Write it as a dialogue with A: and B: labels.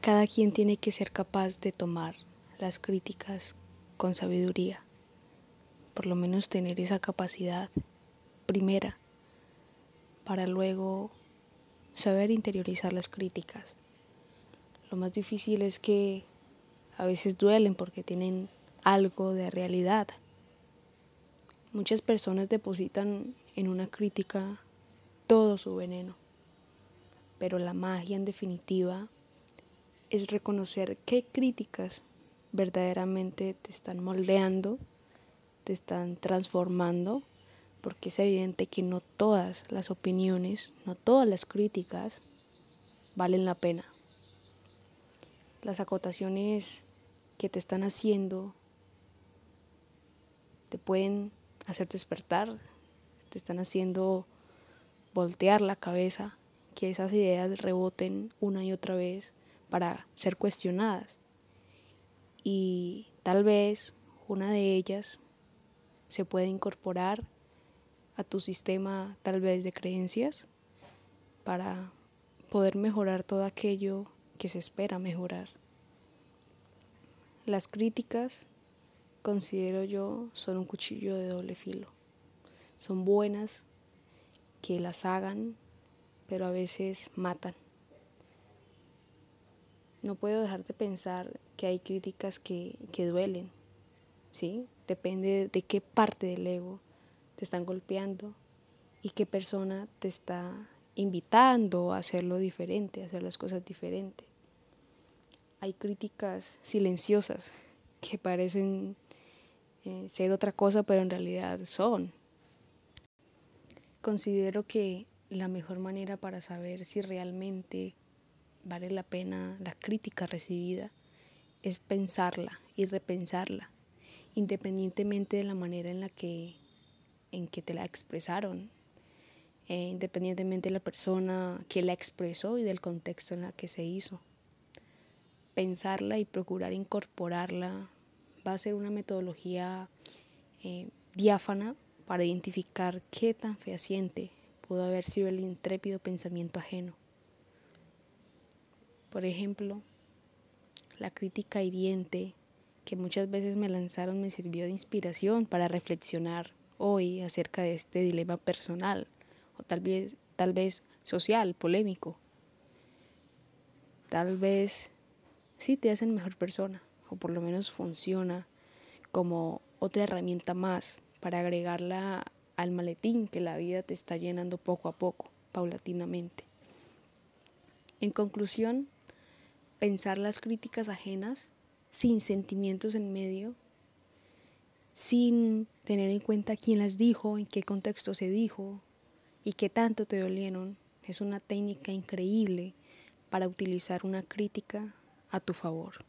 A: cada quien tiene que ser capaz de tomar las críticas con sabiduría, por lo menos tener esa capacidad primera para luego saber interiorizar las críticas. Lo más difícil es que a veces duelen porque tienen algo de realidad. Muchas personas depositan en una crítica todo su veneno, pero la magia en definitiva es reconocer qué críticas verdaderamente te están moldeando, te están transformando, porque es evidente que no todas las opiniones, no todas las críticas valen la pena. Las acotaciones que te están haciendo te pueden hacer despertar, te están haciendo voltear la cabeza, que esas ideas reboten una y otra vez para ser cuestionadas. Y tal vez una de ellas se puede incorporar a tu sistema tal vez de creencias para poder mejorar todo aquello que se espera mejorar. Las críticas, considero yo, son un cuchillo de doble filo. Son buenas que las hagan, pero a veces matan. No puedo dejar de pensar que hay críticas que, que duelen, ¿sí? Depende de qué parte del ego te están golpeando y qué persona te está invitando a hacerlo diferente, a hacer las cosas diferentes. Hay críticas silenciosas que parecen eh, ser otra cosa, pero en realidad son. Considero que la mejor manera para saber si realmente vale la pena la crítica recibida es pensarla y repensarla, independientemente de la manera en la que, en que te la expresaron, eh, independientemente de la persona que la expresó y del contexto en la que se hizo. Pensarla y procurar incorporarla va a ser una metodología eh, diáfana para identificar qué tan fehaciente pudo haber sido el intrépido pensamiento ajeno. Por ejemplo, la crítica hiriente que muchas veces me lanzaron me sirvió de inspiración para reflexionar hoy acerca de este dilema personal o tal vez, tal vez social, polémico. Tal vez sí te hacen mejor persona o por lo menos funciona como otra herramienta más para agregarla al maletín que la vida te está llenando poco a poco, paulatinamente. En conclusión, pensar las críticas ajenas sin sentimientos en medio, sin tener en cuenta quién las dijo, en qué contexto se dijo y qué tanto te dolieron, es una técnica increíble para utilizar una crítica a tu favor.